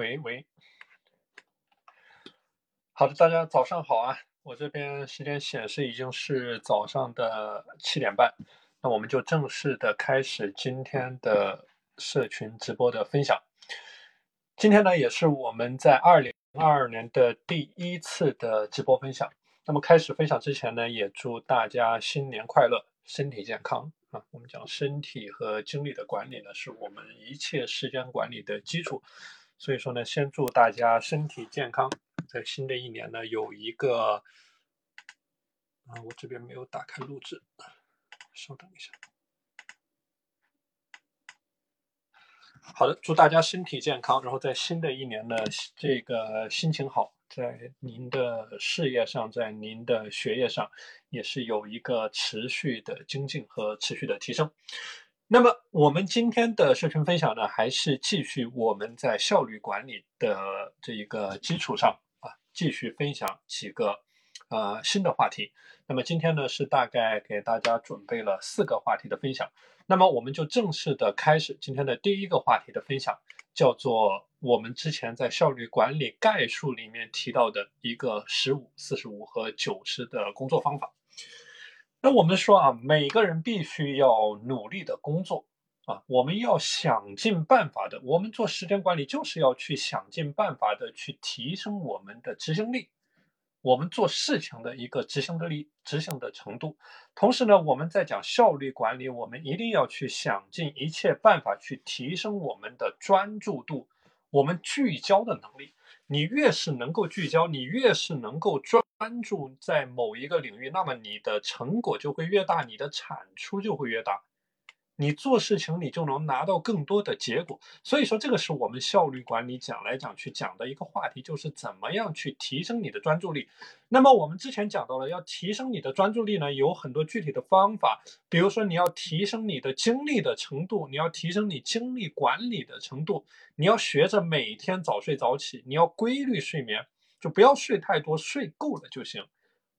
喂喂，好的，大家早上好啊！我这边时间显示已经是早上的七点半，那我们就正式的开始今天的社群直播的分享。今天呢，也是我们在二零二二年的第一次的直播分享。那么开始分享之前呢，也祝大家新年快乐，身体健康。啊，我们讲身体和精力的管理呢，是我们一切时间管理的基础。所以说呢，先祝大家身体健康，在新的一年呢，有一个啊，我这边没有打开录制，稍等一下。好的，祝大家身体健康，然后在新的一年呢，这个心情好。在您的事业上，在您的学业上，也是有一个持续的精进和持续的提升。那么，我们今天的社群分享呢，还是继续我们在效率管理的这一个基础上啊，继续分享几个呃新的话题。那么今天呢，是大概给大家准备了四个话题的分享。那么我们就正式的开始今天的第一个话题的分享，叫做。我们之前在效率管理概述里面提到的一个十五、四十五和九十的工作方法。那我们说啊，每个人必须要努力的工作啊，我们要想尽办法的。我们做时间管理就是要去想尽办法的去提升我们的执行力，我们做事情的一个执行的力、执行的程度。同时呢，我们在讲效率管理，我们一定要去想尽一切办法去提升我们的专注度。我们聚焦的能力，你越是能够聚焦，你越是能够专注在某一个领域，那么你的成果就会越大，你的产出就会越大。你做事情，你就能拿到更多的结果。所以说，这个是我们效率管理讲来讲去讲的一个话题，就是怎么样去提升你的专注力。那么我们之前讲到了，要提升你的专注力呢，有很多具体的方法。比如说，你要提升你的精力的程度，你要提升你精力管理的程度，你要学着每天早睡早起，你要规律睡眠，就不要睡太多，睡够了就行。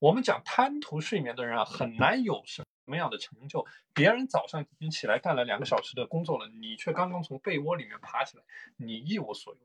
我们讲贪图睡眠的人啊，很难有什什么样的成就。别人早上已经起来干了两个小时的工作了，你却刚刚从被窝里面爬起来，你一无所有。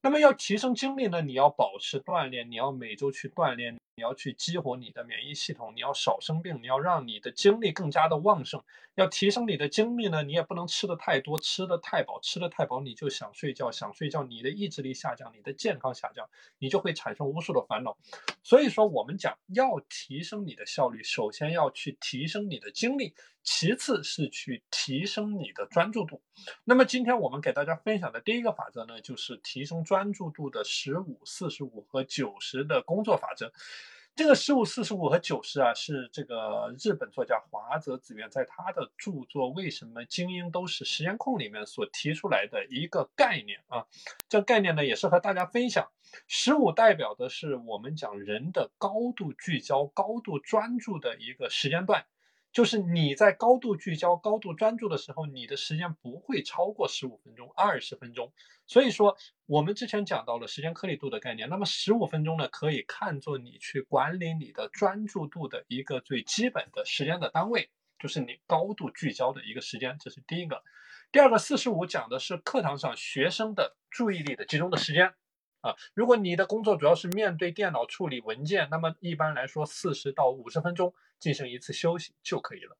那么要提升精力呢？你要保持锻炼，你要每周去锻炼。你要去激活你的免疫系统，你要少生病，你要让你的精力更加的旺盛。要提升你的精力呢，你也不能吃的太多，吃的太饱，吃的太饱你就想睡觉，想睡觉，你的意志力下降，你的健康下降，你就会产生无数的烦恼。所以说，我们讲要提升你的效率，首先要去提升你的精力，其次是去提升你的专注度。那么今天我们给大家分享的第一个法则呢，就是提升专注度的十五、四十五和九十的工作法则。这个十五、四十五和九十啊，是这个日本作家华泽子元在他的著作《为什么精英都是时间控》里面所提出来的一个概念啊。这概念呢，也是和大家分享。十五代表的是我们讲人的高度聚焦、高度专注的一个时间段。就是你在高度聚焦、高度专注的时候，你的时间不会超过十五分钟、二十分钟。所以说，我们之前讲到了时间颗粒度的概念。那么十五分钟呢，可以看作你去管理你的专注度的一个最基本的时间的单位，就是你高度聚焦的一个时间。这是第一个。第二个，四十五讲的是课堂上学生的注意力的集中的时间。啊，如果你的工作主要是面对电脑处理文件，那么一般来说四十到五十分钟进行一次休息就可以了。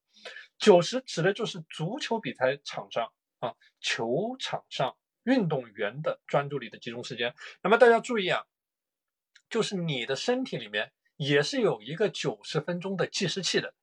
九十指的就是足球比赛场上啊，球场上运动员的专注力的集中时间。那么大家注意啊，就是你的身体里面也是有一个九十分钟的计时器的。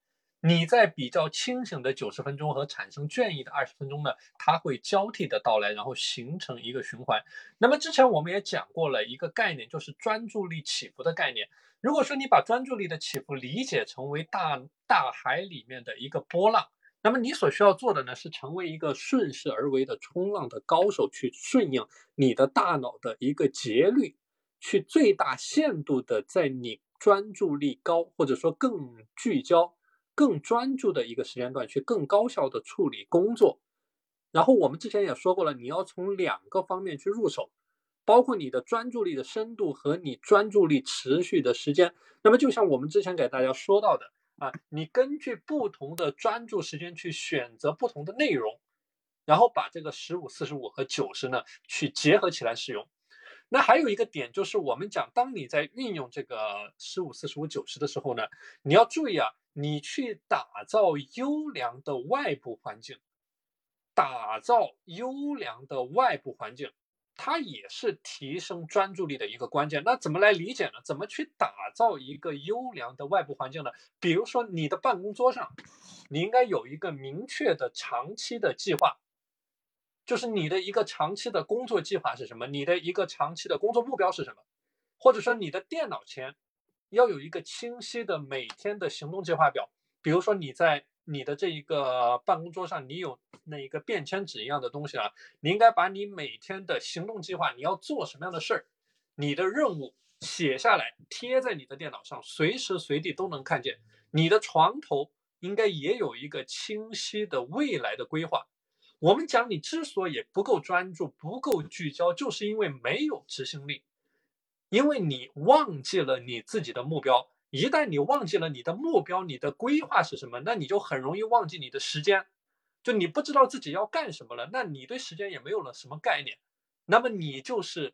你在比较清醒的九十分钟和产生倦意的二十分钟呢，它会交替的到来，然后形成一个循环。那么之前我们也讲过了一个概念，就是专注力起伏的概念。如果说你把专注力的起伏理解成为大大海里面的一个波浪，那么你所需要做的呢，是成为一个顺势而为的冲浪的高手，去顺应你的大脑的一个节律，去最大限度的在你专注力高或者说更聚焦。更专注的一个时间段去更高效的处理工作，然后我们之前也说过了，你要从两个方面去入手，包括你的专注力的深度和你专注力持续的时间。那么就像我们之前给大家说到的啊，你根据不同的专注时间去选择不同的内容，然后把这个十五、四十五和九十呢去结合起来使用。那还有一个点就是，我们讲，当你在运用这个十五、四十五、九十的时候呢，你要注意啊，你去打造优良的外部环境，打造优良的外部环境，它也是提升专注力的一个关键。那怎么来理解呢？怎么去打造一个优良的外部环境呢？比如说，你的办公桌上，你应该有一个明确的长期的计划。就是你的一个长期的工作计划是什么？你的一个长期的工作目标是什么？或者说你的电脑前要有一个清晰的每天的行动计划表。比如说你在你的这一个办公桌上，你有那一个便签纸一样的东西啊，你应该把你每天的行动计划，你要做什么样的事儿，你的任务写下来，贴在你的电脑上，随时随地都能看见。你的床头应该也有一个清晰的未来的规划。我们讲，你之所以不够专注、不够聚焦，就是因为没有执行力，因为你忘记了你自己的目标。一旦你忘记了你的目标，你的规划是什么，那你就很容易忘记你的时间。就你不知道自己要干什么了，那你对时间也没有了什么概念。那么你就是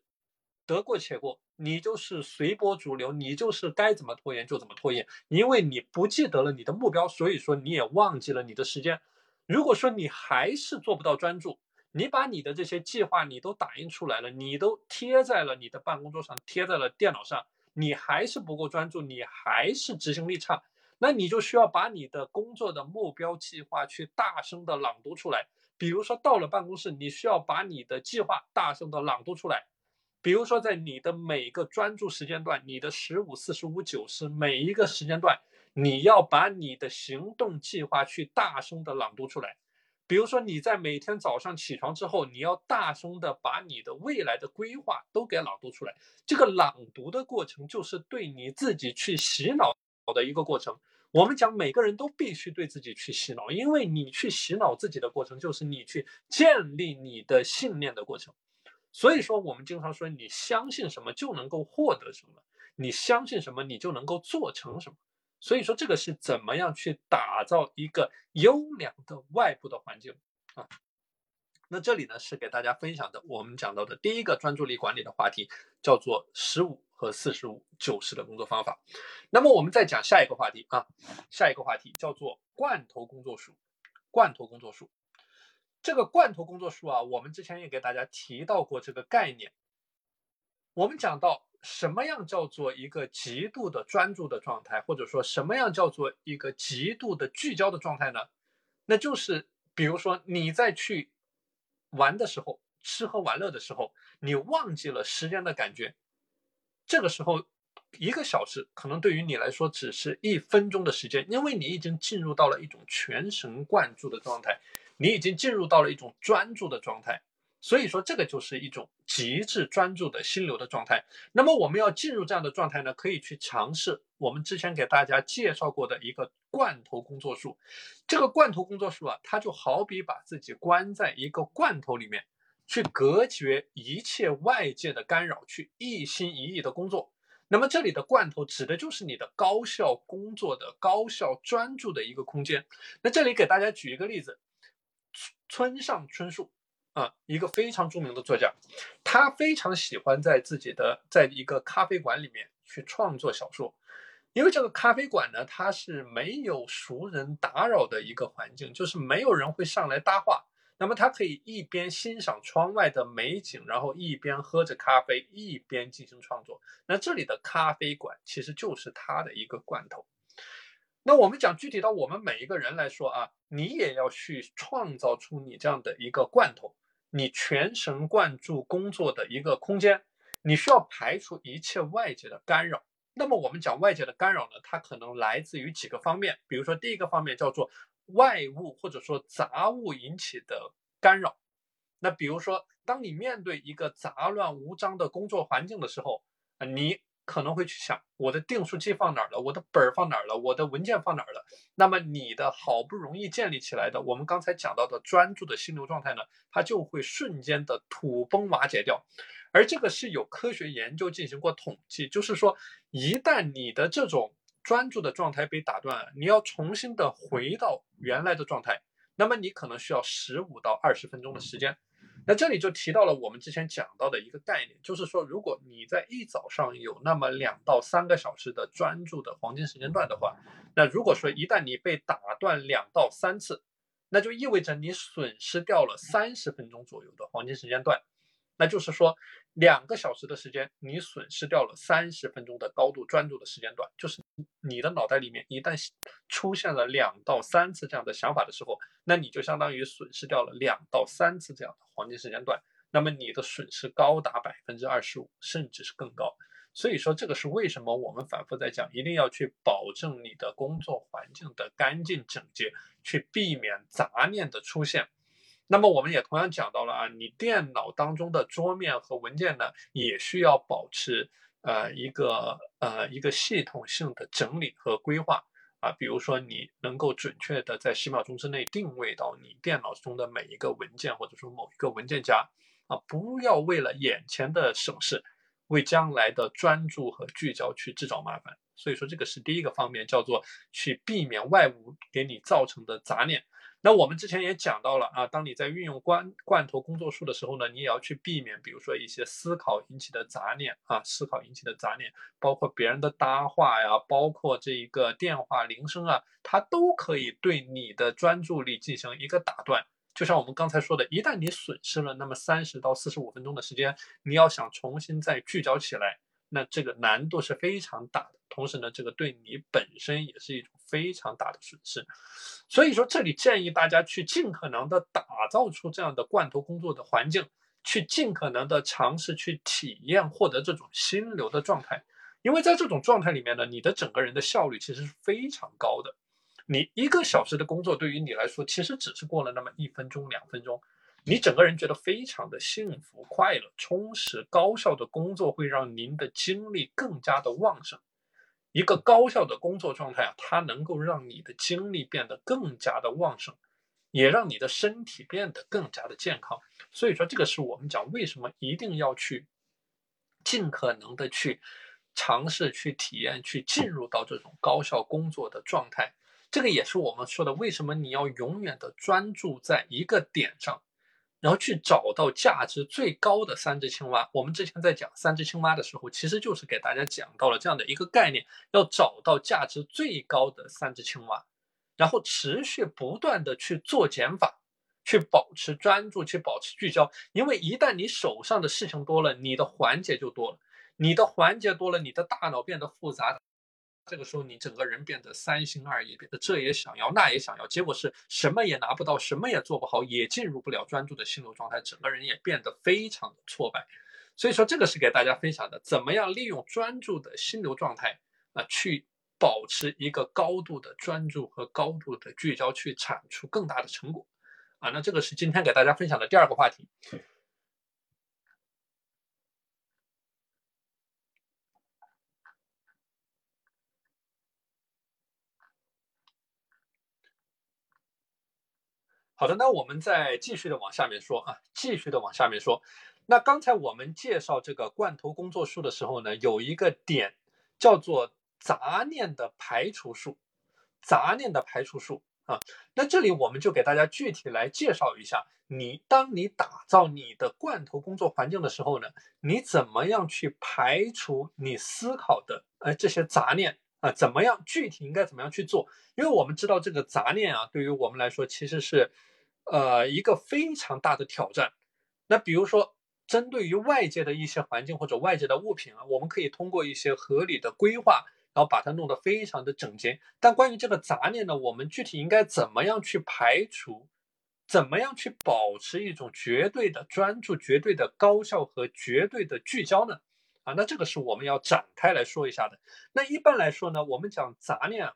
得过且过，你就是随波逐流，你就是该怎么拖延就怎么拖延，因为你不记得了你的目标，所以说你也忘记了你的时间。如果说你还是做不到专注，你把你的这些计划你都打印出来了，你都贴在了你的办公桌上，贴在了电脑上，你还是不够专注，你还是执行力差，那你就需要把你的工作的目标计划去大声的朗读出来。比如说到了办公室，你需要把你的计划大声的朗读出来。比如说在你的每个专注时间段，你的十五、四十五、九十每一个时间段。你要把你的行动计划去大声的朗读出来，比如说你在每天早上起床之后，你要大声的把你的未来的规划都给朗读出来。这个朗读的过程就是对你自己去洗脑的一个过程。我们讲每个人都必须对自己去洗脑，因为你去洗脑自己的过程就是你去建立你的信念的过程。所以说，我们经常说，你相信什么就能够获得什么，你相信什么你就能够做成什么。所以说，这个是怎么样去打造一个优良的外部的环境啊？那这里呢是给大家分享的，我们讲到的第一个专注力管理的话题，叫做十五和四十五九十的工作方法。那么我们再讲下一个话题啊，下一个话题叫做罐头工作术。罐头工作术，这个罐头工作术啊，我们之前也给大家提到过这个概念。我们讲到。什么样叫做一个极度的专注的状态，或者说什么样叫做一个极度的聚焦的状态呢？那就是比如说你在去玩的时候，吃喝玩乐的时候，你忘记了时间的感觉。这个时候，一个小时可能对于你来说只是一分钟的时间，因为你已经进入到了一种全神贯注的状态，你已经进入到了一种专注的状态。所以说，这个就是一种极致专注的心流的状态。那么，我们要进入这样的状态呢，可以去尝试我们之前给大家介绍过的一个罐头工作术。这个罐头工作术啊，它就好比把自己关在一个罐头里面，去隔绝一切外界的干扰，去一心一意的工作。那么，这里的罐头指的就是你的高效工作的高效专注的一个空间。那这里给大家举一个例子：村上春树。啊，一个非常著名的作家，他非常喜欢在自己的在一个咖啡馆里面去创作小说，因为这个咖啡馆呢，它是没有熟人打扰的一个环境，就是没有人会上来搭话，那么他可以一边欣赏窗外的美景，然后一边喝着咖啡，一边进行创作。那这里的咖啡馆其实就是他的一个罐头。那我们讲具体到我们每一个人来说啊，你也要去创造出你这样的一个罐头。你全神贯注工作的一个空间，你需要排除一切外界的干扰。那么我们讲外界的干扰呢，它可能来自于几个方面。比如说，第一个方面叫做外物或者说杂物引起的干扰。那比如说，当你面对一个杂乱无章的工作环境的时候，啊，你。可能会去想我的订书机放哪儿了，我的本儿放哪儿了，我的文件放哪儿了。那么你的好不容易建立起来的，我们刚才讲到的专注的心流状态呢，它就会瞬间的土崩瓦解掉。而这个是有科学研究进行过统计，就是说一旦你的这种专注的状态被打断，你要重新的回到原来的状态，那么你可能需要十五到二十分钟的时间。那这里就提到了我们之前讲到的一个概念，就是说，如果你在一早上有那么两到三个小时的专注的黄金时间段的话，那如果说一旦你被打断两到三次，那就意味着你损失掉了三十分钟左右的黄金时间段。那就是说，两个小时的时间，你损失掉了三十分钟的高度专注的时间段。就是你的脑袋里面一旦出现了两到三次这样的想法的时候，那你就相当于损失掉了两到三次这样的黄金时间段。那么你的损失高达百分之二十五，甚至是更高。所以说，这个是为什么我们反复在讲，一定要去保证你的工作环境的干净整洁，去避免杂念的出现。那么我们也同样讲到了啊，你电脑当中的桌面和文件呢，也需要保持呃一个呃一个系统性的整理和规划啊，比如说你能够准确的在十秒钟之内定位到你电脑中的每一个文件或者说某一个文件夹啊，不要为了眼前的省事，为将来的专注和聚焦去制造麻烦。所以说这个是第一个方面，叫做去避免外物给你造成的杂念。那我们之前也讲到了啊，当你在运用罐罐头工作术的时候呢，你也要去避免，比如说一些思考引起的杂念啊，思考引起的杂念，包括别人的搭话呀，包括这一个电话铃声啊，它都可以对你的专注力进行一个打断。就像我们刚才说的，一旦你损失了那么三十到四十五分钟的时间，你要想重新再聚焦起来。那这个难度是非常大的，同时呢，这个对你本身也是一种非常大的损失。所以说，这里建议大家去尽可能的打造出这样的罐头工作的环境，去尽可能的尝试去体验获得这种心流的状态。因为在这种状态里面呢，你的整个人的效率其实是非常高的。你一个小时的工作对于你来说，其实只是过了那么一分钟、两分钟。你整个人觉得非常的幸福、快乐、充实、高效的工作会让您的精力更加的旺盛。一个高效的工作状态啊，它能够让你的精力变得更加的旺盛，也让你的身体变得更加的健康。所以说，这个是我们讲为什么一定要去尽可能的去尝试、去体验、去进入到这种高效工作的状态。这个也是我们说的，为什么你要永远的专注在一个点上。然后去找到价值最高的三只青蛙。我们之前在讲三只青蛙的时候，其实就是给大家讲到了这样的一个概念：要找到价值最高的三只青蛙，然后持续不断的去做减法，去保持专注，去保持聚焦。因为一旦你手上的事情多了，你的环节就多了，你的环节多了，你的大脑变得复杂。这个时候，你整个人变得三心二意，变得这也想要，那也想要，结果是什么也拿不到，什么也做不好，也进入不了专注的心流状态，整个人也变得非常的挫败。所以说，这个是给大家分享的，怎么样利用专注的心流状态啊，去保持一个高度的专注和高度的聚焦，去产出更大的成果啊。那这个是今天给大家分享的第二个话题。好的，那我们再继续的往下面说啊，继续的往下面说。那刚才我们介绍这个罐头工作术的时候呢，有一个点叫做杂念的排除术，杂念的排除术啊。那这里我们就给大家具体来介绍一下，你当你打造你的罐头工作环境的时候呢，你怎么样去排除你思考的呃这些杂念。啊，怎么样？具体应该怎么样去做？因为我们知道这个杂念啊，对于我们来说其实是，呃，一个非常大的挑战。那比如说，针对于外界的一些环境或者外界的物品啊，我们可以通过一些合理的规划，然后把它弄得非常的整洁。但关于这个杂念呢，我们具体应该怎么样去排除？怎么样去保持一种绝对的专注、绝对的高效和绝对的聚焦呢？啊，那这个是我们要展开来说一下的。那一般来说呢，我们讲杂念啊，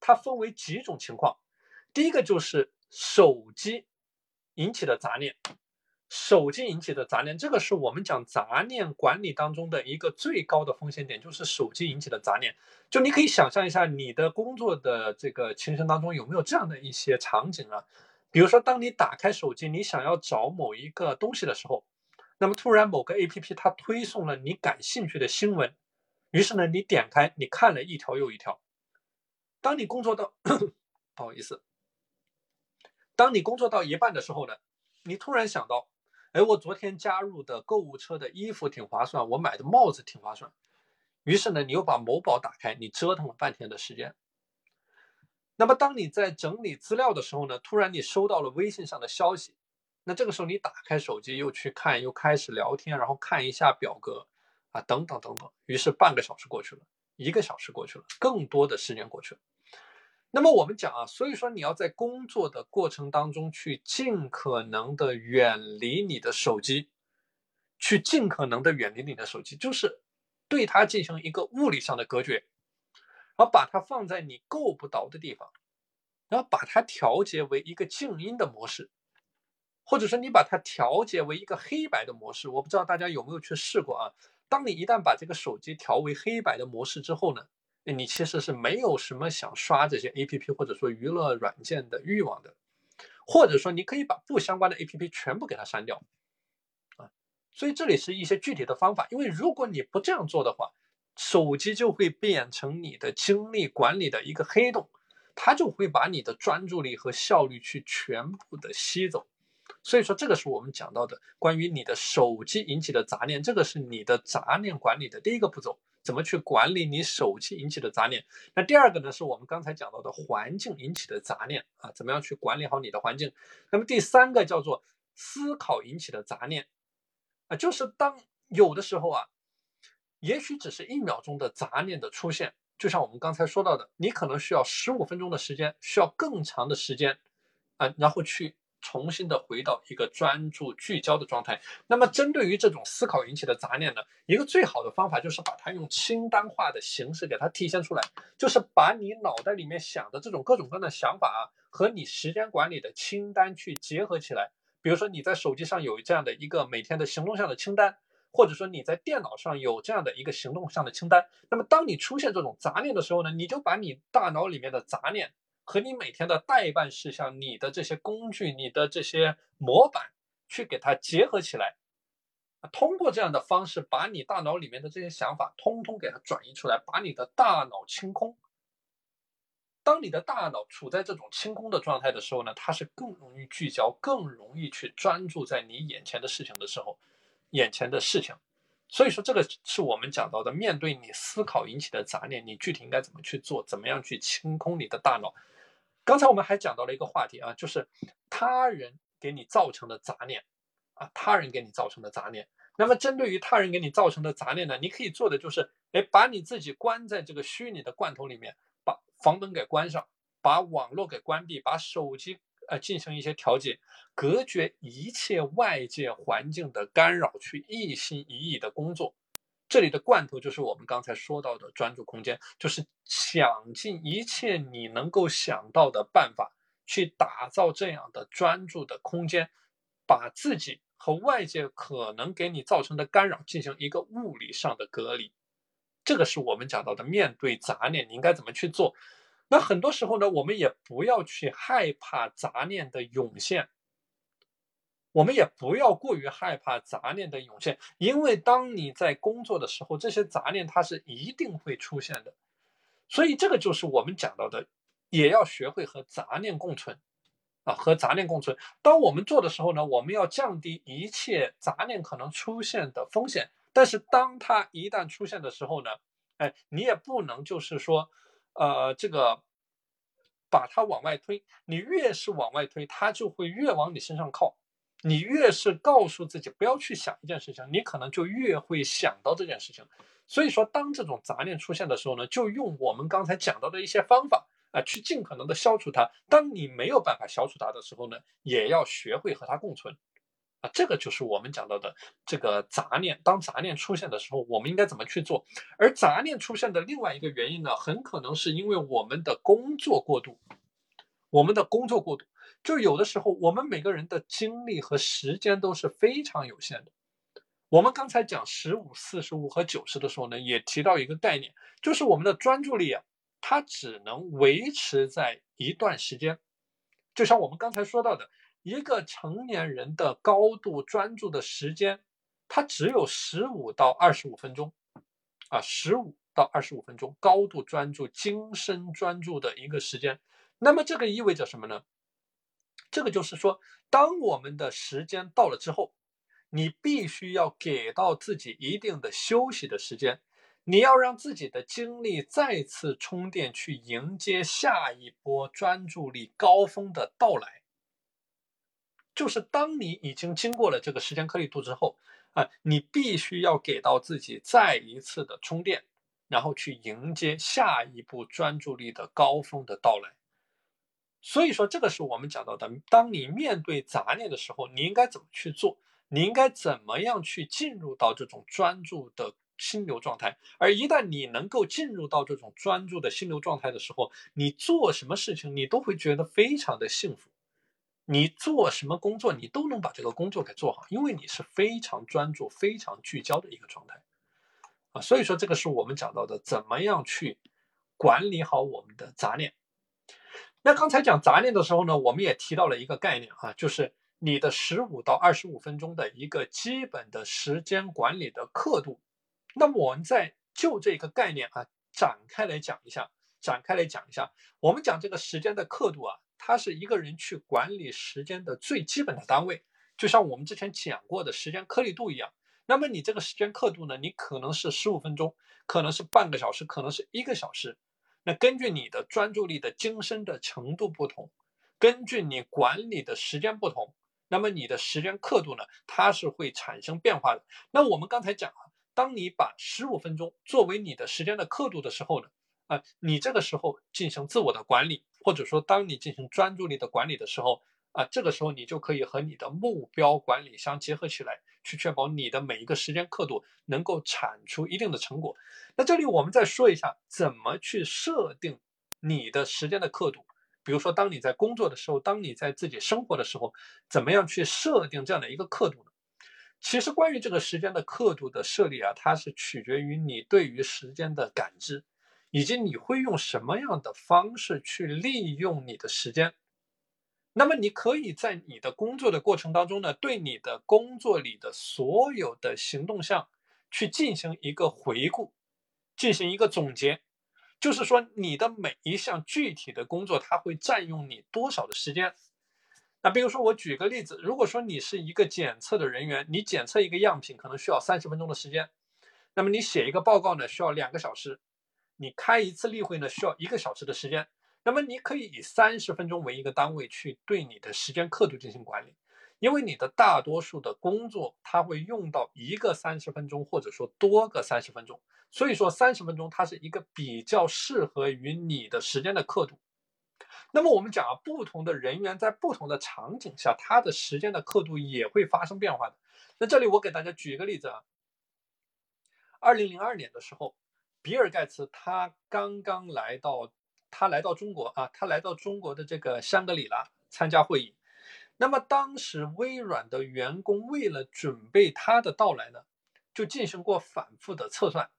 它分为几种情况。第一个就是手机引起的杂念，手机引起的杂念，这个是我们讲杂念管理当中的一个最高的风险点，就是手机引起的杂念。就你可以想象一下，你的工作的这个情形当中有没有这样的一些场景啊？比如说，当你打开手机，你想要找某一个东西的时候。那么突然某个 A P P 它推送了你感兴趣的新闻，于是呢你点开你看了一条又一条。当你工作到 不好意思，当你工作到一半的时候呢，你突然想到，哎，我昨天加入的购物车的衣服挺划算，我买的帽子挺划算。于是呢，你又把某宝打开，你折腾了半天的时间。那么，当你在整理资料的时候呢，突然你收到了微信上的消息，那这个时候你打开手机又去看，又开始聊天，然后看一下表格，啊，等等等等。于是半个小时过去了，一个小时过去了，更多的时间过去了。那么我们讲啊，所以说你要在工作的过程当中去尽可能的远离你的手机，去尽可能的远离你的手机，就是。对它进行一个物理上的隔绝，然后把它放在你够不着的地方，然后把它调节为一个静音的模式，或者说你把它调节为一个黑白的模式。我不知道大家有没有去试过啊？当你一旦把这个手机调为黑白的模式之后呢，你其实是没有什么想刷这些 A P P 或者说娱乐软件的欲望的，或者说你可以把不相关的 A P P 全部给它删掉啊。所以这里是一些具体的方法，因为如果你不这样做的话，手机就会变成你的精力管理的一个黑洞，它就会把你的专注力和效率去全部的吸走。所以说，这个是我们讲到的关于你的手机引起的杂念，这个是你的杂念管理的第一个步骤，怎么去管理你手机引起的杂念？那第二个呢，是我们刚才讲到的环境引起的杂念啊，怎么样去管理好你的环境？那么第三个叫做思考引起的杂念。啊，就是当有的时候啊，也许只是一秒钟的杂念的出现，就像我们刚才说到的，你可能需要十五分钟的时间，需要更长的时间，啊，然后去重新的回到一个专注聚焦的状态。那么，针对于这种思考引起的杂念呢，一个最好的方法就是把它用清单化的形式给它体现出来，就是把你脑袋里面想的这种各种各样的想法啊，和你时间管理的清单去结合起来。比如说你在手机上有这样的一个每天的行动项的清单，或者说你在电脑上有这样的一个行动项的清单，那么当你出现这种杂念的时候呢，你就把你大脑里面的杂念和你每天的代办事项、你的这些工具、你的这些模板去给它结合起来，通过这样的方式把你大脑里面的这些想法通通给它转移出来，把你的大脑清空。当你的大脑处在这种清空的状态的时候呢，它是更容易聚焦，更容易去专注在你眼前的事情的时候，眼前的事情。所以说，这个是我们讲到的，面对你思考引起的杂念，你具体应该怎么去做，怎么样去清空你的大脑。刚才我们还讲到了一个话题啊，就是他人给你造成的杂念啊，他人给你造成的杂念。那么，针对于他人给你造成的杂念呢，你可以做的就是，哎，把你自己关在这个虚拟的罐头里面。把房门给关上，把网络给关闭，把手机呃进行一些调节，隔绝一切外界环境的干扰，去一心一意的工作。这里的罐头就是我们刚才说到的专注空间，就是想尽一切你能够想到的办法，去打造这样的专注的空间，把自己和外界可能给你造成的干扰进行一个物理上的隔离。这个是我们讲到的，面对杂念，你应该怎么去做？那很多时候呢，我们也不要去害怕杂念的涌现，我们也不要过于害怕杂念的涌现，因为当你在工作的时候，这些杂念它是一定会出现的。所以这个就是我们讲到的，也要学会和杂念共存啊，和杂念共存。当我们做的时候呢，我们要降低一切杂念可能出现的风险。但是，当它一旦出现的时候呢，哎，你也不能就是说，呃，这个把它往外推。你越是往外推，它就会越往你身上靠。你越是告诉自己不要去想一件事情，你可能就越会想到这件事情。所以说，当这种杂念出现的时候呢，就用我们刚才讲到的一些方法啊，去尽可能的消除它。当你没有办法消除它的时候呢，也要学会和它共存。啊，这个就是我们讲到的这个杂念。当杂念出现的时候，我们应该怎么去做？而杂念出现的另外一个原因呢，很可能是因为我们的工作过度。我们的工作过度，就有的时候我们每个人的精力和时间都是非常有限的。我们刚才讲十五、四十五和九十的时候呢，也提到一个概念，就是我们的专注力啊，它只能维持在一段时间。就像我们刚才说到的。一个成年人的高度专注的时间，它只有十五到二十五分钟，啊，十五到二十五分钟高度专注、精深专注的一个时间。那么这个意味着什么呢？这个就是说，当我们的时间到了之后，你必须要给到自己一定的休息的时间，你要让自己的精力再次充电，去迎接下一波专注力高峰的到来。就是当你已经经过了这个时间颗粒度之后，啊，你必须要给到自己再一次的充电，然后去迎接下一步专注力的高峰的到来。所以说，这个是我们讲到的，当你面对杂念的时候，你应该怎么去做？你应该怎么样去进入到这种专注的心流状态？而一旦你能够进入到这种专注的心流状态的时候，你做什么事情，你都会觉得非常的幸福。你做什么工作，你都能把这个工作给做好，因为你是非常专注、非常聚焦的一个状态啊。所以说，这个是我们讲到的，怎么样去管理好我们的杂念。那刚才讲杂念的时候呢，我们也提到了一个概念啊，就是你的十五到二十五分钟的一个基本的时间管理的刻度。那么我们再就这个概念啊展开来讲一下，展开来讲一下，我们讲这个时间的刻度啊。它是一个人去管理时间的最基本的单位，就像我们之前讲过的时间颗粒度一样。那么你这个时间刻度呢？你可能是十五分钟，可能是半个小时，可能是一个小时。那根据你的专注力的精深的程度不同，根据你管理的时间不同，那么你的时间刻度呢，它是会产生变化的。那我们刚才讲啊，当你把十五分钟作为你的时间的刻度的时候呢？啊，你这个时候进行自我的管理，或者说当你进行专注力的管理的时候，啊，这个时候你就可以和你的目标管理相结合起来，去确保你的每一个时间刻度能够产出一定的成果。那这里我们再说一下，怎么去设定你的时间的刻度。比如说，当你在工作的时候，当你在自己生活的时候，怎么样去设定这样的一个刻度呢？其实，关于这个时间的刻度的设立啊，它是取决于你对于时间的感知。以及你会用什么样的方式去利用你的时间？那么你可以在你的工作的过程当中呢，对你的工作里的所有的行动项去进行一个回顾，进行一个总结。就是说，你的每一项具体的工作，它会占用你多少的时间？那比如说，我举个例子，如果说你是一个检测的人员，你检测一个样品可能需要三十分钟的时间，那么你写一个报告呢，需要两个小时。你开一次例会呢，需要一个小时的时间，那么你可以以三十分钟为一个单位去对你的时间刻度进行管理，因为你的大多数的工作它会用到一个三十分钟，或者说多个三十分钟，所以说三十分钟它是一个比较适合于你的时间的刻度。那么我们讲啊，不同的人员在不同的场景下，他的时间的刻度也会发生变化的。那这里我给大家举一个例子啊，二零零二年的时候。比尔盖茨他刚刚来到，他来到中国啊，他来到中国的这个香格里拉参加会议。那么当时微软的员工为了准备他的到来呢，就进行过反复的测算，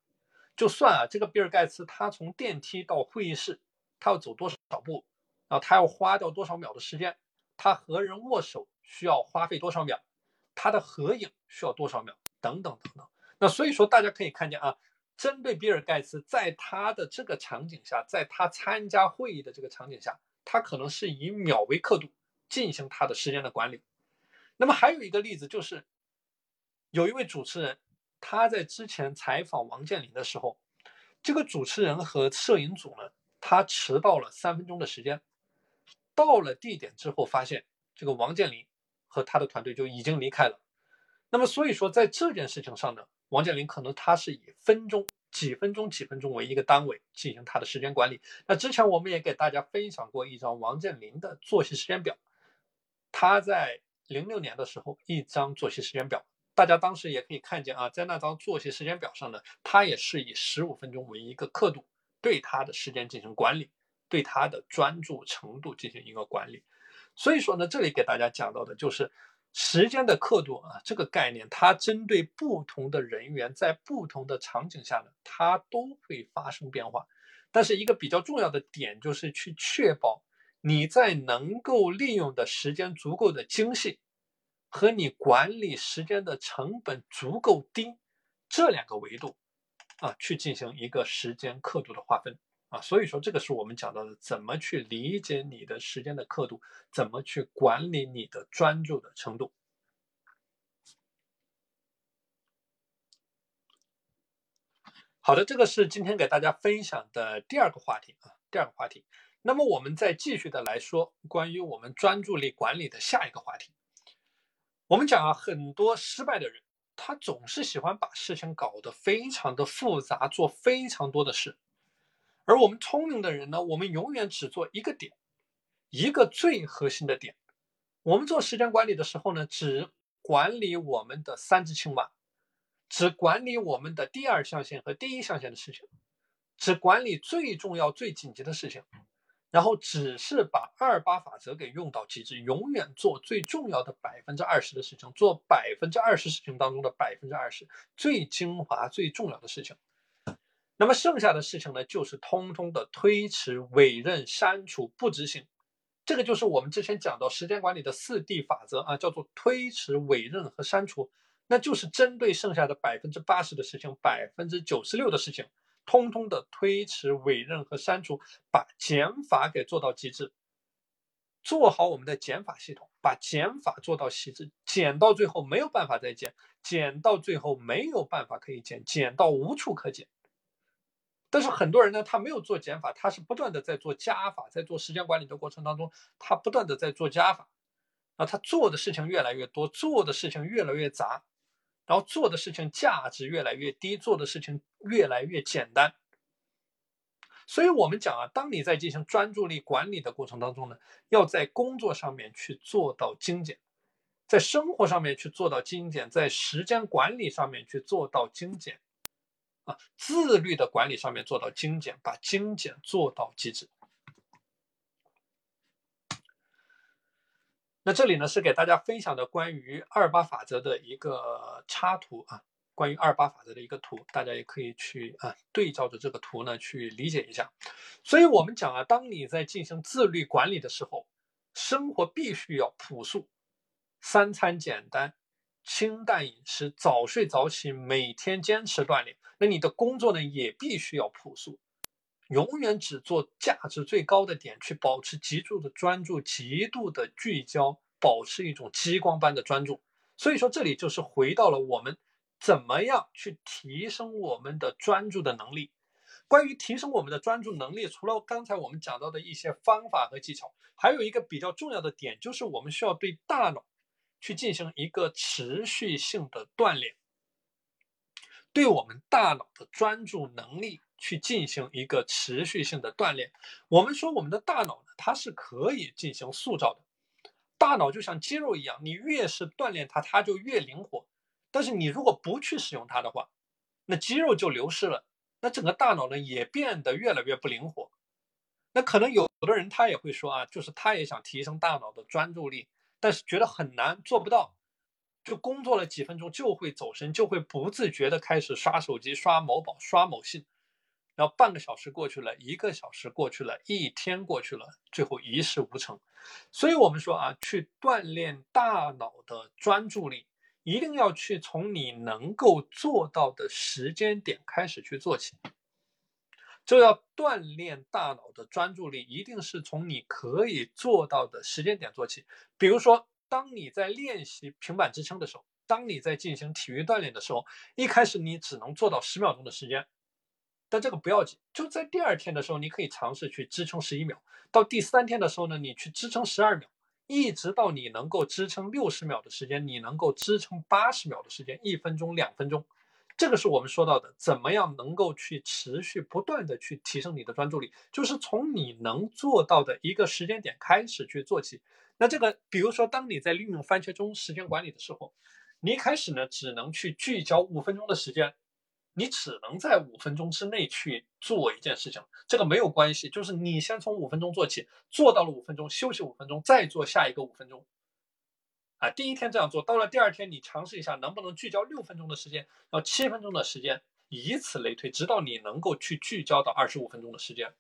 就算啊，这个比尔盖茨他从电梯到会议室，他要走多少步，啊，他要花掉多少秒的时间，他和人握手需要花费多少秒，他的合影需要多少秒，等等等等。那所以说大家可以看见啊。针对比尔盖茨，在他的这个场景下，在他参加会议的这个场景下，他可能是以秒为刻度进行他的时间的管理。那么还有一个例子就是，有一位主持人，他在之前采访王健林的时候，这个主持人和摄影组呢，他迟到了三分钟的时间，到了地点之后，发现这个王健林和他的团队就已经离开了。那么所以说，在这件事情上呢。王健林可能他是以分钟、几分钟、几分钟为一个单位进行他的时间管理。那之前我们也给大家分享过一张王健林的作息时间表，他在零六年的时候一张作息时间表，大家当时也可以看见啊，在那张作息时间表上呢，他也是以十五分钟为一个刻度对他的时间进行管理，对他的专注程度进行一个管理。所以说呢，这里给大家讲到的就是。时间的刻度啊，这个概念，它针对不同的人员，在不同的场景下呢，它都会发生变化。但是一个比较重要的点，就是去确保你在能够利用的时间足够的精细，和你管理时间的成本足够低这两个维度啊，去进行一个时间刻度的划分。啊，所以说这个是我们讲到的，怎么去理解你的时间的刻度，怎么去管理你的专注的程度。好的，这个是今天给大家分享的第二个话题啊，第二个话题。那么我们再继续的来说关于我们专注力管理的下一个话题。我们讲啊，很多失败的人，他总是喜欢把事情搞得非常的复杂，做非常多的事。而我们聪明的人呢，我们永远只做一个点，一个最核心的点。我们做时间管理的时候呢，只管理我们的三只青蛙，只管理我们的第二象限和第一象限的事情，只管理最重要、最紧急的事情，然后只是把二八法则给用到极致，永远做最重要的百分之二十的事情，做百分之二十事情当中的百分之二十最精华、最重要的事情。那么剩下的事情呢，就是通通的推迟、委任、删除、不执行。这个就是我们之前讲到时间管理的四 D 法则啊，叫做推迟、委任和删除。那就是针对剩下的百分之八十的事情、百分之九十六的事情，通通的推迟、委任和删除，把减法给做到极致。做好我们的减法系统，把减法做到极致，减到最后没有办法再减，减到最后没有办法可以减，减到无处可减。但是很多人呢，他没有做减法，他是不断的在做加法，在做时间管理的过程当中，他不断的在做加法，啊，他做的事情越来越多，做的事情越来越杂，然后做的事情价值越来越低，做的事情越来越简单。所以我们讲啊，当你在进行专注力管理的过程当中呢，要在工作上面去做到精简，在生活上面去做到精简，在时间管理上面去做到精简。啊，自律的管理上面做到精简，把精简做到极致。那这里呢是给大家分享的关于二八法则的一个插图啊，关于二八法则的一个图，大家也可以去啊对照着这个图呢去理解一下。所以我们讲啊，当你在进行自律管理的时候，生活必须要朴素，三餐简单。清淡饮食，早睡早起，每天坚持锻炼。那你的工作呢，也必须要朴素，永远只做价值最高的点，去保持极度的专注，极度的聚焦，保持一种激光般的专注。所以说，这里就是回到了我们怎么样去提升我们的专注的能力。关于提升我们的专注能力，除了刚才我们讲到的一些方法和技巧，还有一个比较重要的点，就是我们需要对大脑。去进行一个持续性的锻炼，对我们大脑的专注能力去进行一个持续性的锻炼。我们说我们的大脑呢，它是可以进行塑造的。大脑就像肌肉一样，你越是锻炼它，它就越灵活。但是你如果不去使用它的话，那肌肉就流失了，那整个大脑呢也变得越来越不灵活。那可能有的人他也会说啊，就是他也想提升大脑的专注力。但是觉得很难，做不到，就工作了几分钟就会走神，就会不自觉的开始刷手机、刷某宝、刷某信，然后半个小时过去了，一个小时过去了，一天过去了，最后一事无成。所以我们说啊，去锻炼大脑的专注力，一定要去从你能够做到的时间点开始去做起。就要锻炼大脑的专注力，一定是从你可以做到的时间点做起。比如说，当你在练习平板支撑的时候，当你在进行体育锻炼的时候，一开始你只能做到十秒钟的时间，但这个不要紧，就在第二天的时候，你可以尝试去支撑十一秒；到第三天的时候呢，你去支撑十二秒，一直到你能够支撑六十秒的时间，你能够支撑八十秒的时间，一分钟、两分钟。这个是我们说到的，怎么样能够去持续不断的去提升你的专注力，就是从你能做到的一个时间点开始去做起。那这个，比如说，当你在利用番茄钟时间管理的时候，你一开始呢，只能去聚焦五分钟的时间，你只能在五分钟之内去做一件事情，这个没有关系，就是你先从五分钟做起，做到了五分钟，休息五分钟，再做下一个五分钟。啊，第一天这样做到了，第二天你尝试一下能不能聚焦六分钟的时间，到七分钟的时间，以此类推，直到你能够去聚焦到二十五分钟的时间。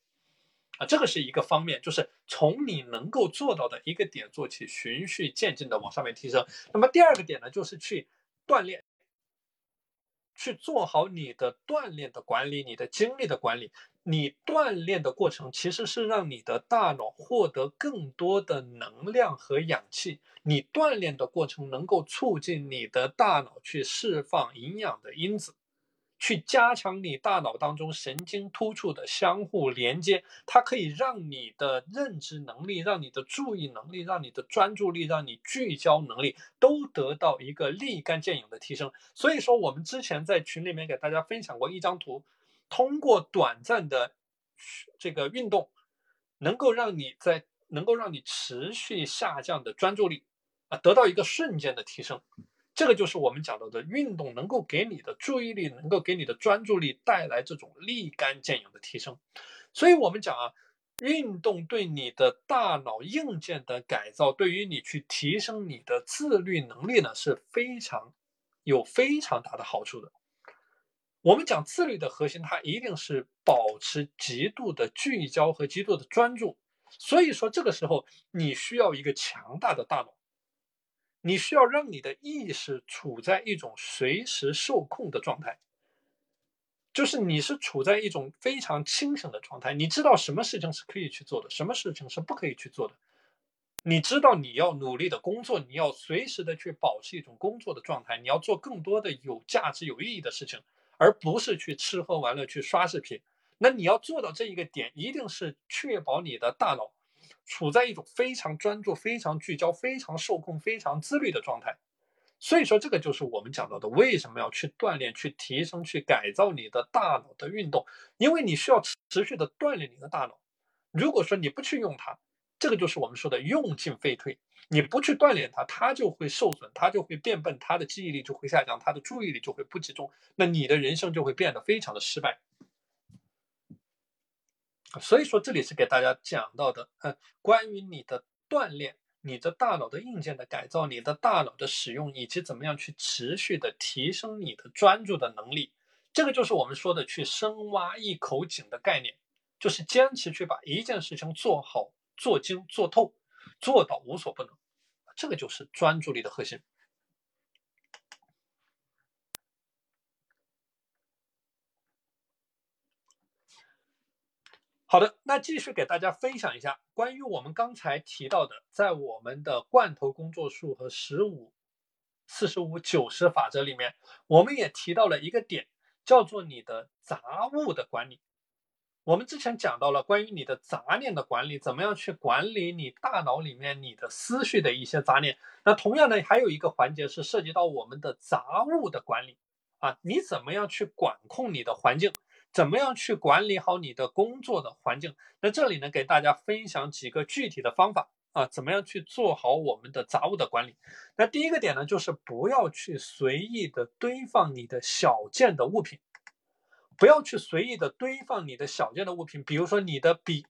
啊，这个是一个方面，就是从你能够做到的一个点做起，循序渐进的往上面提升。那么第二个点呢，就是去锻炼去做好你的锻炼的管理，你的精力的管理。你锻炼的过程其实是让你的大脑获得更多的能量和氧气。你锻炼的过程能够促进你的大脑去释放营养的因子。去加强你大脑当中神经突触的相互连接，它可以让你的认知能力、让你的注意能力、让你的专注力、让你聚焦能力都得到一个立竿见影的提升。所以说，我们之前在群里面给大家分享过一张图，通过短暂的这个运动，能够让你在能够让你持续下降的专注力啊，得到一个瞬间的提升。这个就是我们讲到的运动能够给你的注意力，能够给你的专注力带来这种立竿见影的提升。所以，我们讲啊，运动对你的大脑硬件的改造，对于你去提升你的自律能力呢，是非常有非常大的好处的。我们讲自律的核心，它一定是保持极度的聚焦和极度的专注。所以说，这个时候你需要一个强大的大脑。你需要让你的意识处在一种随时受控的状态，就是你是处在一种非常清醒的状态。你知道什么事情是可以去做的，什么事情是不可以去做的。你知道你要努力的工作，你要随时的去保持一种工作的状态，你要做更多的有价值、有意义的事情，而不是去吃喝玩乐、去刷视频。那你要做到这一个点，一定是确保你的大脑。处在一种非常专注、非常聚焦、非常受控、非常自律的状态，所以说这个就是我们讲到的为什么要去锻炼、去提升、去改造你的大脑的运动，因为你需要持续的锻炼你的大脑。如果说你不去用它，这个就是我们说的用进废退。你不去锻炼它，它就会受损，它就会变笨，它的记忆力就会下降，它的注意力就会不集中，那你的人生就会变得非常的失败。所以说，这里是给大家讲到的，嗯，关于你的锻炼、你的大脑的硬件的改造、你的大脑的使用，以及怎么样去持续的提升你的专注的能力，这个就是我们说的去深挖一口井的概念，就是坚持去把一件事情做好、做精、做透，做到无所不能，这个就是专注力的核心。好的，那继续给大家分享一下关于我们刚才提到的，在我们的罐头工作数和十五、四十五、九十法则里面，我们也提到了一个点，叫做你的杂物的管理。我们之前讲到了关于你的杂念的管理，怎么样去管理你大脑里面你的思绪的一些杂念。那同样呢，还有一个环节是涉及到我们的杂物的管理啊，你怎么样去管控你的环境？怎么样去管理好你的工作的环境？那这里呢，给大家分享几个具体的方法啊，怎么样去做好我们的杂物的管理？那第一个点呢，就是不要去随意的堆放你的小件的物品，不要去随意的堆放你的小件的物品，比如说你的笔、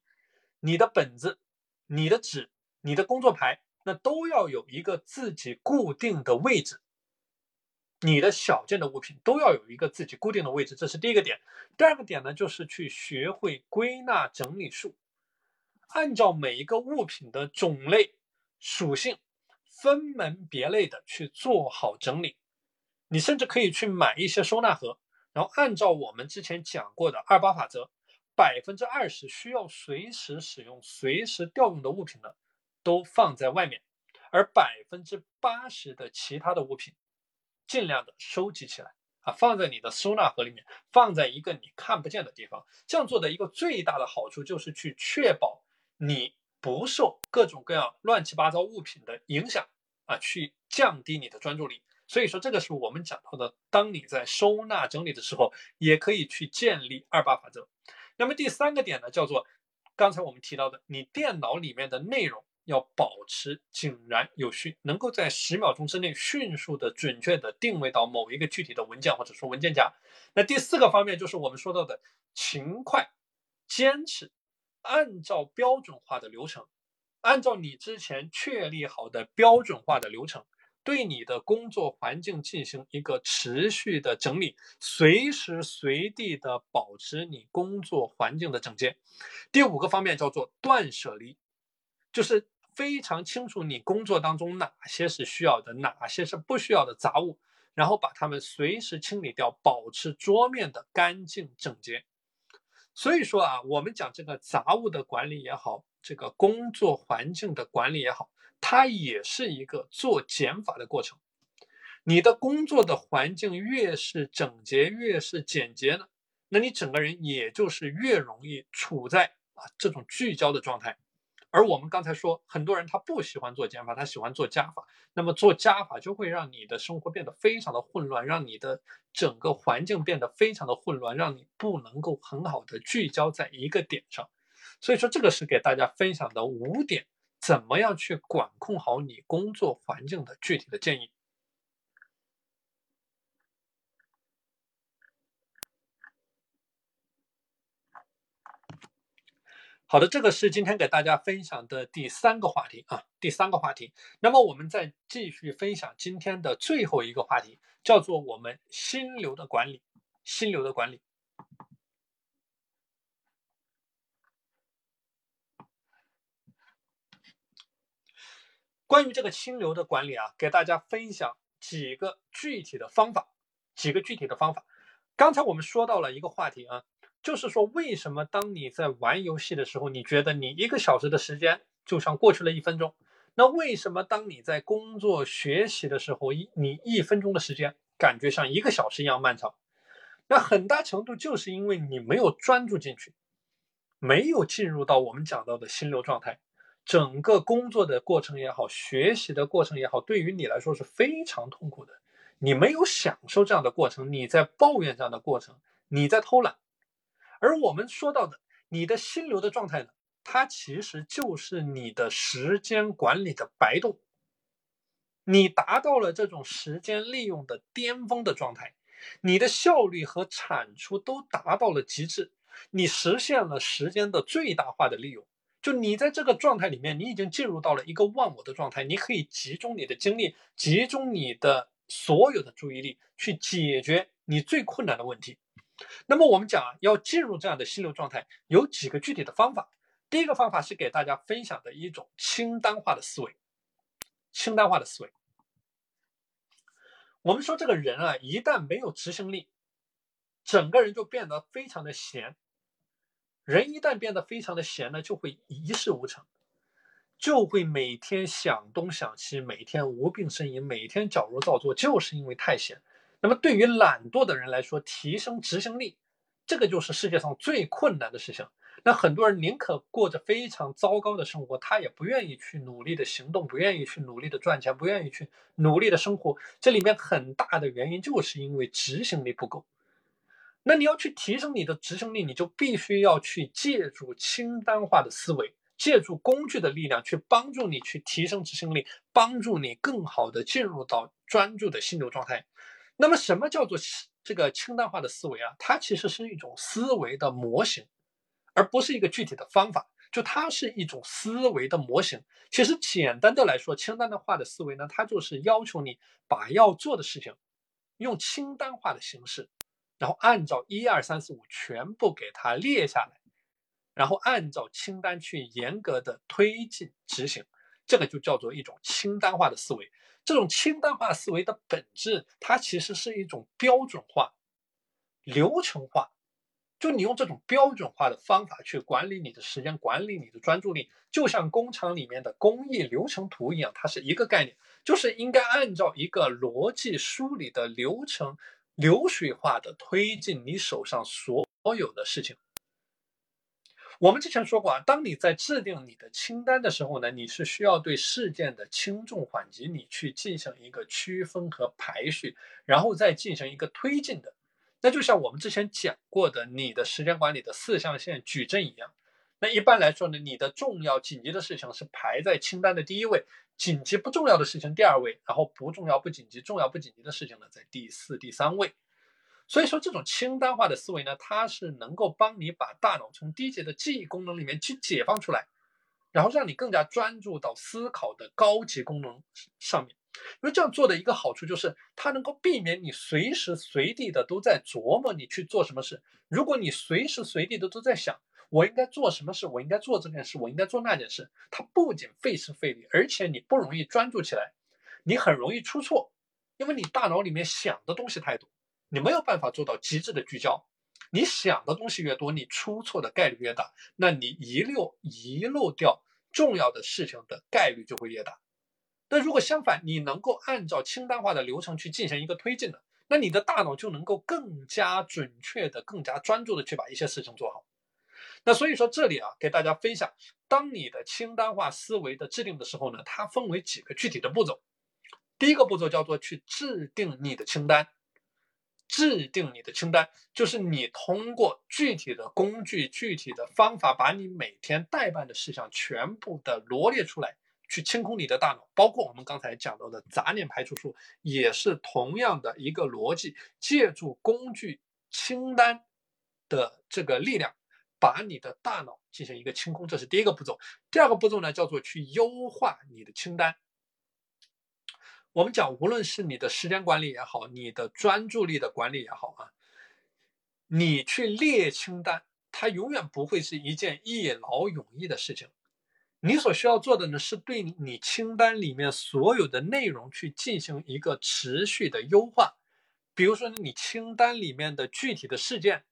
你的本子、你的纸、你的工作牌，那都要有一个自己固定的位置。你的小件的物品都要有一个自己固定的位置，这是第一个点。第二个点呢，就是去学会归纳整理术，按照每一个物品的种类、属性，分门别类的去做好整理。你甚至可以去买一些收纳盒，然后按照我们之前讲过的二八法则，百分之二十需要随时使用、随时调用的物品呢，都放在外面，而百分之八十的其他的物品。尽量的收集起来啊，放在你的收纳盒里面，放在一个你看不见的地方。这样做的一个最大的好处就是去确保你不受各种各样乱七八糟物品的影响啊，去降低你的专注力。所以说，这个是我们讲到的，当你在收纳整理的时候，也可以去建立二八法则。那么第三个点呢，叫做刚才我们提到的，你电脑里面的内容。要保持井然有序，能够在十秒钟之内迅速的、准确的定位到某一个具体的文件或者说文件夹。那第四个方面就是我们说到的勤快、坚持，按照标准化的流程，按照你之前确立好的标准化的流程，对你的工作环境进行一个持续的整理，随时随地的保持你工作环境的整洁。第五个方面叫做断舍离，就是。非常清楚你工作当中哪些是需要的，哪些是不需要的杂物，然后把它们随时清理掉，保持桌面的干净整洁。所以说啊，我们讲这个杂物的管理也好，这个工作环境的管理也好，它也是一个做减法的过程。你的工作的环境越是整洁，越是简洁呢，那你整个人也就是越容易处在啊这种聚焦的状态。而我们刚才说，很多人他不喜欢做减法，他喜欢做加法。那么做加法就会让你的生活变得非常的混乱，让你的整个环境变得非常的混乱，让你不能够很好的聚焦在一个点上。所以说，这个是给大家分享的五点，怎么样去管控好你工作环境的具体的建议。好的，这个是今天给大家分享的第三个话题啊，第三个话题。那么我们再继续分享今天的最后一个话题，叫做我们心流的管理。心流的管理。关于这个心流的管理啊，给大家分享几个具体的方法，几个具体的方法。刚才我们说到了一个话题啊。就是说，为什么当你在玩游戏的时候，你觉得你一个小时的时间就像过去了一分钟？那为什么当你在工作学习的时候，一你一分钟的时间感觉像一个小时一样漫长？那很大程度就是因为你没有专注进去，没有进入到我们讲到的心流状态。整个工作的过程也好，学习的过程也好，对于你来说是非常痛苦的。你没有享受这样的过程，你在抱怨这样的过程，你在偷懒。而我们说到的你的心流的状态呢，它其实就是你的时间管理的白洞。你达到了这种时间利用的巅峰的状态，你的效率和产出都达到了极致，你实现了时间的最大化的利用。就你在这个状态里面，你已经进入到了一个忘我的状态，你可以集中你的精力，集中你的所有的注意力去解决你最困难的问题。那么我们讲啊，要进入这样的心流状态，有几个具体的方法。第一个方法是给大家分享的一种清单化的思维。清单化的思维，我们说这个人啊，一旦没有执行力，整个人就变得非常的闲。人一旦变得非常的闲呢，就会一事无成，就会每天想东想西，每天无病呻吟，每天矫揉造作，就是因为太闲。那么对于懒惰的人来说，提升执行力，这个就是世界上最困难的事情。那很多人宁可过着非常糟糕的生活，他也不愿意去努力的行动，不愿意去努力的赚钱，不愿意去努力的生活。这里面很大的原因就是因为执行力不够。那你要去提升你的执行力，你就必须要去借助清单化的思维，借助工具的力量去帮助你去提升执行力，帮助你更好的进入到专注的心流状态。那么，什么叫做这个清单化的思维啊？它其实是一种思维的模型，而不是一个具体的方法。就它是一种思维的模型。其实简单的来说，清单的化的思维呢，它就是要求你把要做的事情用清单化的形式，然后按照一二三四五全部给它列下来，然后按照清单去严格的推进执行。这个就叫做一种清单化的思维。这种清单化思维的本质，它其实是一种标准化、流程化。就你用这种标准化的方法去管理你的时间，管理你的专注力，就像工厂里面的工艺流程图一样，它是一个概念，就是应该按照一个逻辑梳理的流程，流水化的推进你手上所有的事情。我们之前说过啊，当你在制定你的清单的时候呢，你是需要对事件的轻重缓急，你去进行一个区分和排序，然后再进行一个推进的。那就像我们之前讲过的，你的时间管理的四象限矩阵一样。那一般来说呢，你的重要紧急的事情是排在清单的第一位，紧急不重要的事情第二位，然后不重要不紧急、重要不紧急的事情呢在第四、第三位。所以说，这种清单化的思维呢，它是能够帮你把大脑从低级的记忆功能里面去解放出来，然后让你更加专注到思考的高级功能上面。因为这样做的一个好处就是，它能够避免你随时随地的都在琢磨你去做什么事。如果你随时随地的都在想我应该做什么事，我应该做这件事，我应该做那件事，它不仅费时费力，而且你不容易专注起来，你很容易出错。因为你大脑里面想的东西太多，你没有办法做到极致的聚焦。你想的东西越多，你出错的概率越大，那你遗漏遗漏掉重要的事情的概率就会越大。那如果相反，你能够按照清单化的流程去进行一个推进的，那你的大脑就能够更加准确的、更加专注的去把一些事情做好。那所以说这里啊，给大家分享，当你的清单化思维的制定的时候呢，它分为几个具体的步骤。第一个步骤叫做去制定你的清单。制定你的清单，就是你通过具体的工具、具体的方法，把你每天待办的事项全部的罗列出来，去清空你的大脑。包括我们刚才讲到的杂念排除术，也是同样的一个逻辑，借助工具清单的这个力量，把你的大脑进行一个清空，这是第一个步骤。第二个步骤呢，叫做去优化你的清单。我们讲，无论是你的时间管理也好，你的专注力的管理也好啊，你去列清单，它永远不会是一件一劳永逸的事情。你所需要做的呢，是对你清单里面所有的内容去进行一个持续的优化。比如说，你清单里面的具体的事件，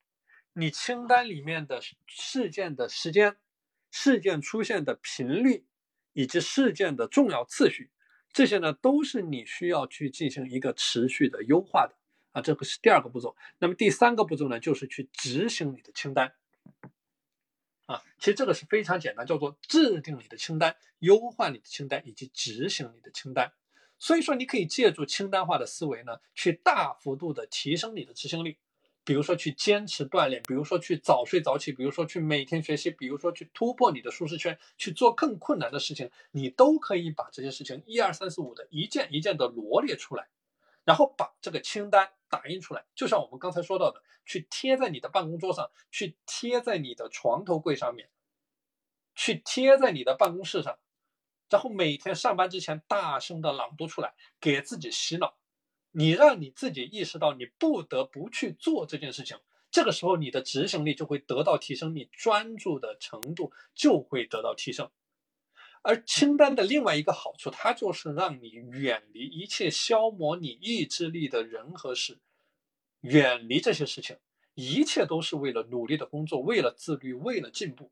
你清单里面的事件的时间、事件出现的频率以及事件的重要次序。这些呢，都是你需要去进行一个持续的优化的啊，这个是第二个步骤。那么第三个步骤呢，就是去执行你的清单啊。其实这个是非常简单，叫做制定你的清单、优化你的清单以及执行你的清单。所以说，你可以借助清单化的思维呢，去大幅度的提升你的执行力。比如说去坚持锻炼，比如说去早睡早起，比如说去每天学习，比如说去突破你的舒适圈，去做更困难的事情，你都可以把这些事情一二三四五的一件一件的罗列出来，然后把这个清单打印出来，就像我们刚才说到的，去贴在你的办公桌上，去贴在你的床头柜上面，去贴在你的办公室上，然后每天上班之前大声的朗读出来，给自己洗脑。你让你自己意识到你不得不去做这件事情，这个时候你的执行力就会得到提升，你专注的程度就会得到提升。而清单的另外一个好处，它就是让你远离一切消磨你意志力的人和事，远离这些事情，一切都是为了努力的工作，为了自律，为了进步。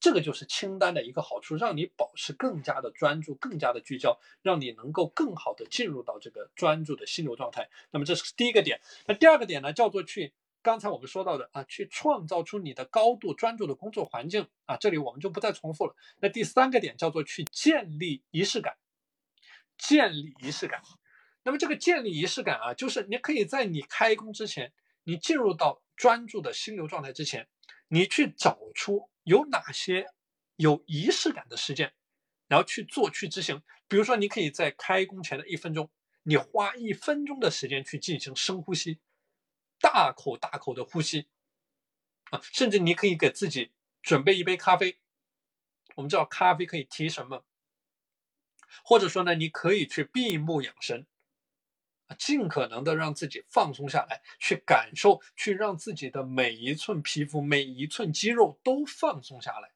这个就是清单的一个好处，让你保持更加的专注，更加的聚焦，让你能够更好的进入到这个专注的心流状态。那么这是第一个点。那第二个点呢，叫做去刚才我们说到的啊，去创造出你的高度专注的工作环境啊。这里我们就不再重复了。那第三个点叫做去建立仪式感，建立仪式感。那么这个建立仪式感啊，就是你可以在你开工之前，你进入到专注的心流状态之前，你去找出。有哪些有仪式感的事件，然后去做去执行。比如说，你可以在开工前的一分钟，你花一分钟的时间去进行深呼吸，大口大口的呼吸啊，甚至你可以给自己准备一杯咖啡。我们知道咖啡可以提神嘛，或者说呢，你可以去闭目养神。尽可能的让自己放松下来，去感受，去让自己的每一寸皮肤、每一寸肌肉都放松下来。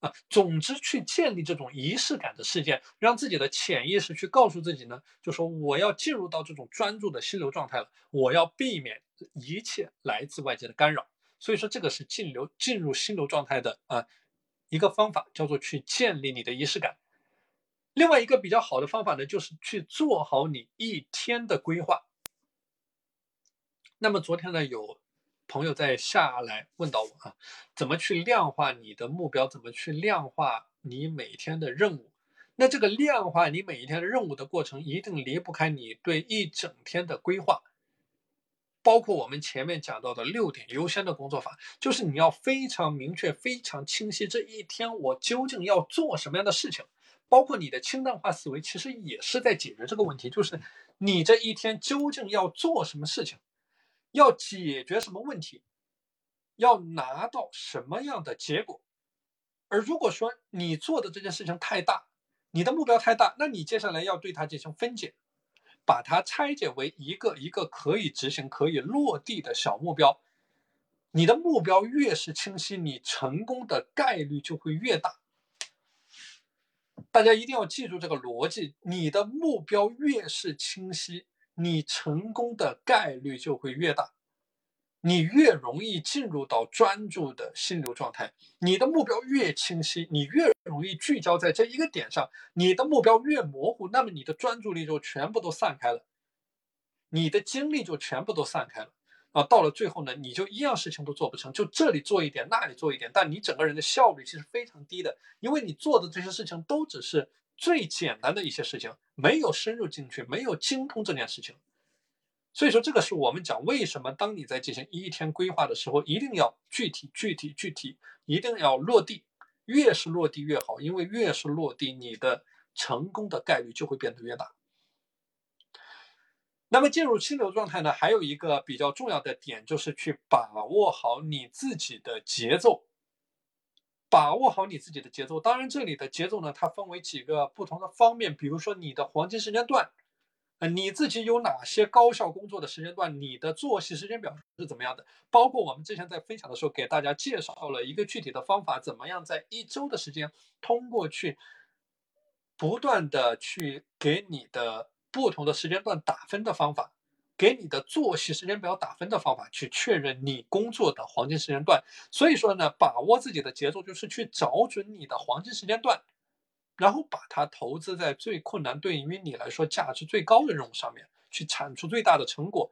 啊，总之去建立这种仪式感的事件，让自己的潜意识去告诉自己呢，就说我要进入到这种专注的心流状态了，我要避免一切来自外界的干扰。所以说，这个是进流进入心流状态的啊一个方法，叫做去建立你的仪式感。另外一个比较好的方法呢，就是去做好你一天的规划。那么昨天呢，有朋友在下来问到我啊，怎么去量化你的目标？怎么去量化你每天的任务？那这个量化你每一天的任务的过程，一定离不开你对一整天的规划，包括我们前面讲到的六点优先的工作法，就是你要非常明确、非常清晰，这一天我究竟要做什么样的事情。包括你的轻量化思维，其实也是在解决这个问题，就是你这一天究竟要做什么事情，要解决什么问题，要拿到什么样的结果。而如果说你做的这件事情太大，你的目标太大，那你接下来要对它进行分解，把它拆解为一个一个可以执行、可以落地的小目标。你的目标越是清晰，你成功的概率就会越大。大家一定要记住这个逻辑：你的目标越是清晰，你成功的概率就会越大。你越容易进入到专注的心流状态，你的目标越清晰，你越容易聚焦在这一个点上。你的目标越模糊，那么你的专注力就全部都散开了，你的精力就全部都散开了啊！到了最后呢，你就一样事情都做不成，就这里做一点，那里做一点，但你整个人的效率其实非常低的，因为你做的这些事情都只是最简单的一些事情，没有深入进去，没有精通这件事情。所以说，这个是我们讲为什么当你在进行一天规划的时候，一定要具体、具体、具体，一定要落地，越是落地越好，因为越是落地，你的成功的概率就会变得越大。那么进入清流状态呢，还有一个比较重要的点，就是去把握好你自己的节奏，把握好你自己的节奏。当然，这里的节奏呢，它分为几个不同的方面，比如说你的黄金时间段。呃，你自己有哪些高效工作的时间段？你的作息时间表是怎么样的？包括我们之前在分享的时候，给大家介绍了一个具体的方法，怎么样在一周的时间，通过去不断的去给你的不同的时间段打分的方法，给你的作息时间表打分的方法，去确认你工作的黄金时间段。所以说呢，把握自己的节奏，就是去找准你的黄金时间段。然后把它投资在最困难、对于你来说价值最高的任务上面，去产出最大的成果，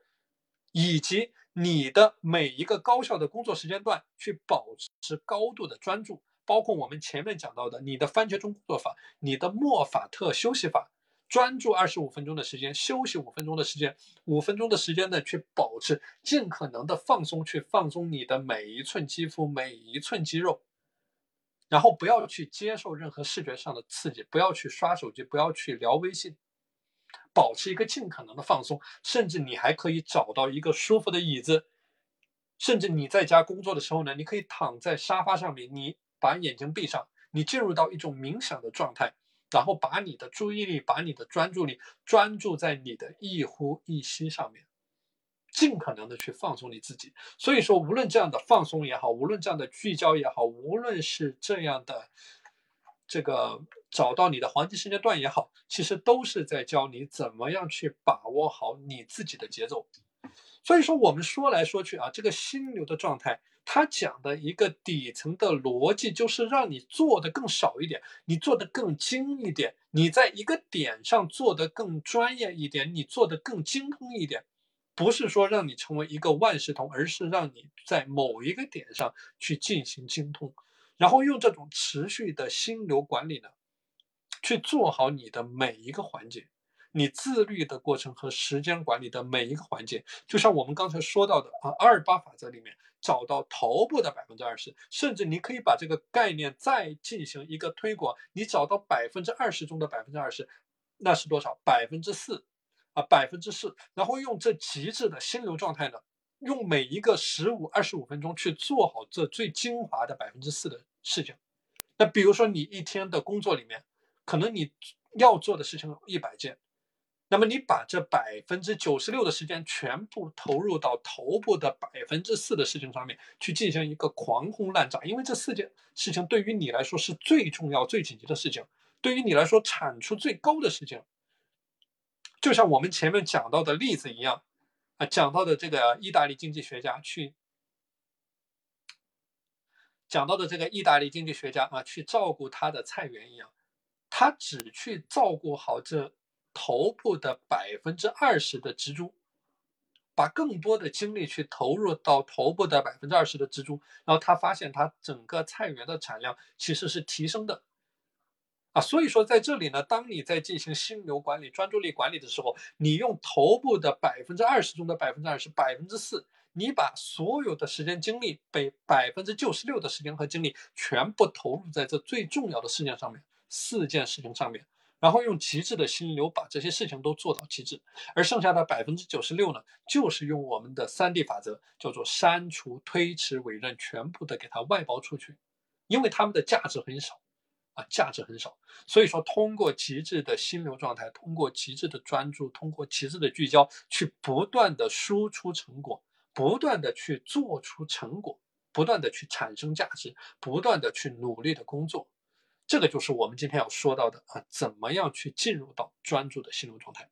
以及你的每一个高效的工作时间段去保持高度的专注，包括我们前面讲到的你的番茄钟工作法、你的莫法特休息法，专注二十五分钟的时间，休息五分钟的时间，五分钟的时间呢，去保持尽可能的放松，去放松你的每一寸肌肤、每一寸肌肉。然后不要去接受任何视觉上的刺激，不要去刷手机，不要去聊微信，保持一个尽可能的放松。甚至你还可以找到一个舒服的椅子，甚至你在家工作的时候呢，你可以躺在沙发上面，你把眼睛闭上，你进入到一种冥想的状态，然后把你的注意力、把你的专注力专注在你的一呼一吸上面。尽可能的去放松你自己，所以说，无论这样的放松也好，无论这样的聚焦也好，无论是这样的这个找到你的黄金时间段也好，其实都是在教你怎么样去把握好你自己的节奏。所以说，我们说来说去啊，这个心流的状态，他讲的一个底层的逻辑，就是让你做的更少一点，你做的更精一点，你在一个点上做的更专业一点，你做的更精通一点。不是说让你成为一个万事通，而是让你在某一个点上去进行精通，然后用这种持续的心流管理呢，去做好你的每一个环节，你自律的过程和时间管理的每一个环节，就像我们刚才说到的啊，二八法则里面找到头部的百分之二十，甚至你可以把这个概念再进行一个推广，你找到百分之二十中的百分之二十，那是多少？百分之四。啊，百分之四，然后用这极致的心流状态呢，用每一个十五、二十五分钟去做好这最精华的百分之四的事情。那比如说你一天的工作里面，可能你要做的事情一百件，那么你把这百分之九十六的时间全部投入到头部的百分之四的事情上面去进行一个狂轰滥炸，因为这四件事情对于你来说是最重要、最紧急的事情，对于你来说产出最高的事情。就像我们前面讲到的例子一样，啊，讲到的这个意大利经济学家去讲到的这个意大利经济学家啊，去照顾他的菜园一样，他只去照顾好这头部的百分之二十的植株，把更多的精力去投入到头部的百分之二十的植株，然后他发现他整个菜园的产量其实是提升的。啊，所以说在这里呢，当你在进行心流管理、专注力管理的时候，你用头部的百分之二十中的百分之二十、百分之四，你把所有的时间精力，被百分之九十六的时间和精力全部投入在这最重要的事件上面，四件事情上面，然后用极致的心流把这些事情都做到极致，而剩下的百分之九十六呢，就是用我们的三 D 法则，叫做删除、推迟、委任，全部的给它外包出去，因为他们的价值很少。啊，价值很少，所以说通过极致的心流状态，通过极致的专注，通过极致的聚焦，去不断的输出成果，不断的去做出成果，不断的去产生价值，不断的去努力的工作，这个就是我们今天要说到的啊，怎么样去进入到专注的心流状态。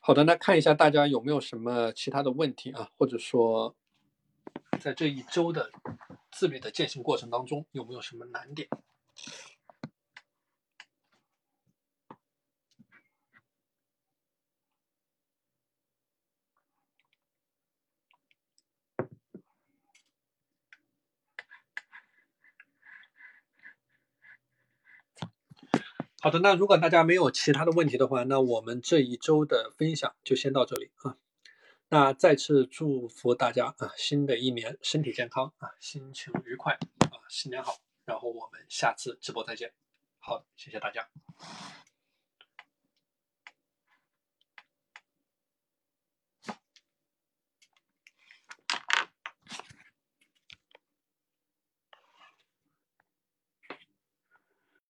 好的，那看一下大家有没有什么其他的问题啊，或者说，在这一周的自律的践行过程当中，有没有什么难点？好的，那如果大家没有其他的问题的话，那我们这一周的分享就先到这里啊。那再次祝福大家啊，新的一年身体健康啊，心情愉快啊，新年好。然后我们下次直播再见。好，谢谢大家。